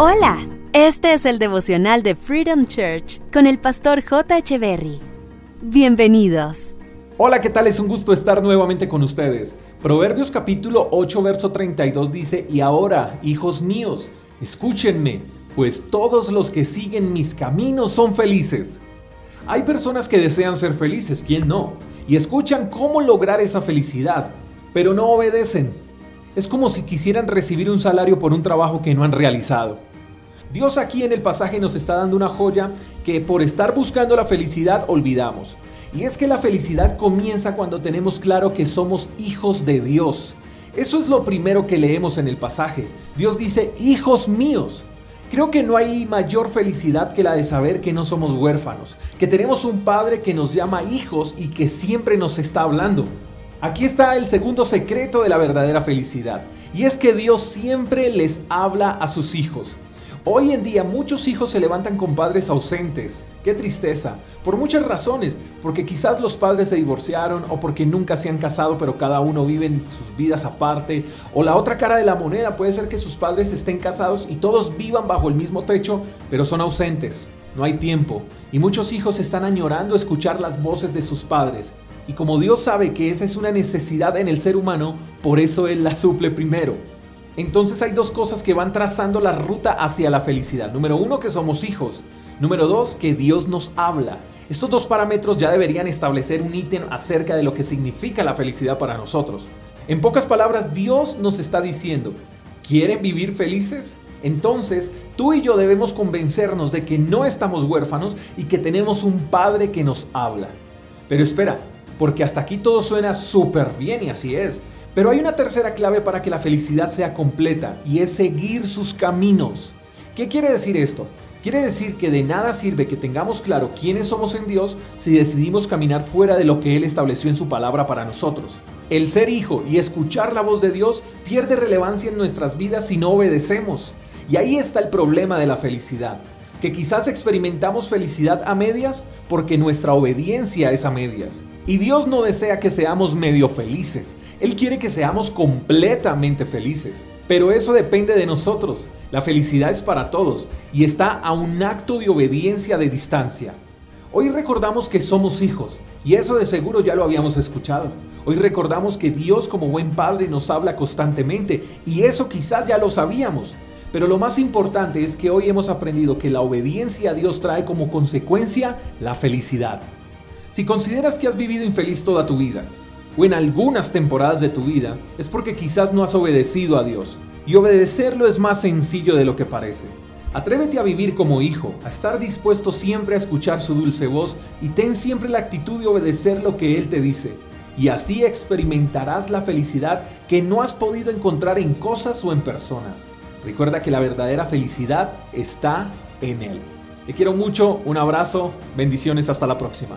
Hola, este es el devocional de Freedom Church con el pastor J. Berry. Bienvenidos. Hola, ¿qué tal? Es un gusto estar nuevamente con ustedes. Proverbios capítulo 8, verso 32 dice, y ahora, hijos míos, escúchenme, pues todos los que siguen mis caminos son felices. Hay personas que desean ser felices, ¿quién no? Y escuchan cómo lograr esa felicidad, pero no obedecen. Es como si quisieran recibir un salario por un trabajo que no han realizado. Dios aquí en el pasaje nos está dando una joya que por estar buscando la felicidad olvidamos. Y es que la felicidad comienza cuando tenemos claro que somos hijos de Dios. Eso es lo primero que leemos en el pasaje. Dios dice, hijos míos. Creo que no hay mayor felicidad que la de saber que no somos huérfanos, que tenemos un Padre que nos llama hijos y que siempre nos está hablando. Aquí está el segundo secreto de la verdadera felicidad, y es que Dios siempre les habla a sus hijos. Hoy en día muchos hijos se levantan con padres ausentes. Qué tristeza. Por muchas razones. Porque quizás los padres se divorciaron o porque nunca se han casado pero cada uno vive sus vidas aparte. O la otra cara de la moneda puede ser que sus padres estén casados y todos vivan bajo el mismo techo pero son ausentes. No hay tiempo. Y muchos hijos están añorando escuchar las voces de sus padres. Y como Dios sabe que esa es una necesidad en el ser humano, por eso Él la suple primero. Entonces hay dos cosas que van trazando la ruta hacia la felicidad. Número uno, que somos hijos. Número dos, que Dios nos habla. Estos dos parámetros ya deberían establecer un ítem acerca de lo que significa la felicidad para nosotros. En pocas palabras, Dios nos está diciendo, ¿quieren vivir felices? Entonces, tú y yo debemos convencernos de que no estamos huérfanos y que tenemos un Padre que nos habla. Pero espera, porque hasta aquí todo suena súper bien y así es. Pero hay una tercera clave para que la felicidad sea completa y es seguir sus caminos. ¿Qué quiere decir esto? Quiere decir que de nada sirve que tengamos claro quiénes somos en Dios si decidimos caminar fuera de lo que Él estableció en su palabra para nosotros. El ser hijo y escuchar la voz de Dios pierde relevancia en nuestras vidas si no obedecemos. Y ahí está el problema de la felicidad, que quizás experimentamos felicidad a medias porque nuestra obediencia es a medias. Y Dios no desea que seamos medio felices. Él quiere que seamos completamente felices. Pero eso depende de nosotros. La felicidad es para todos y está a un acto de obediencia de distancia. Hoy recordamos que somos hijos y eso de seguro ya lo habíamos escuchado. Hoy recordamos que Dios como buen padre nos habla constantemente y eso quizás ya lo sabíamos. Pero lo más importante es que hoy hemos aprendido que la obediencia a Dios trae como consecuencia la felicidad. Si consideras que has vivido infeliz toda tu vida, o en algunas temporadas de tu vida, es porque quizás no has obedecido a Dios. Y obedecerlo es más sencillo de lo que parece. Atrévete a vivir como hijo, a estar dispuesto siempre a escuchar su dulce voz y ten siempre la actitud de obedecer lo que Él te dice. Y así experimentarás la felicidad que no has podido encontrar en cosas o en personas. Recuerda que la verdadera felicidad está en Él. Te quiero mucho, un abrazo, bendiciones, hasta la próxima.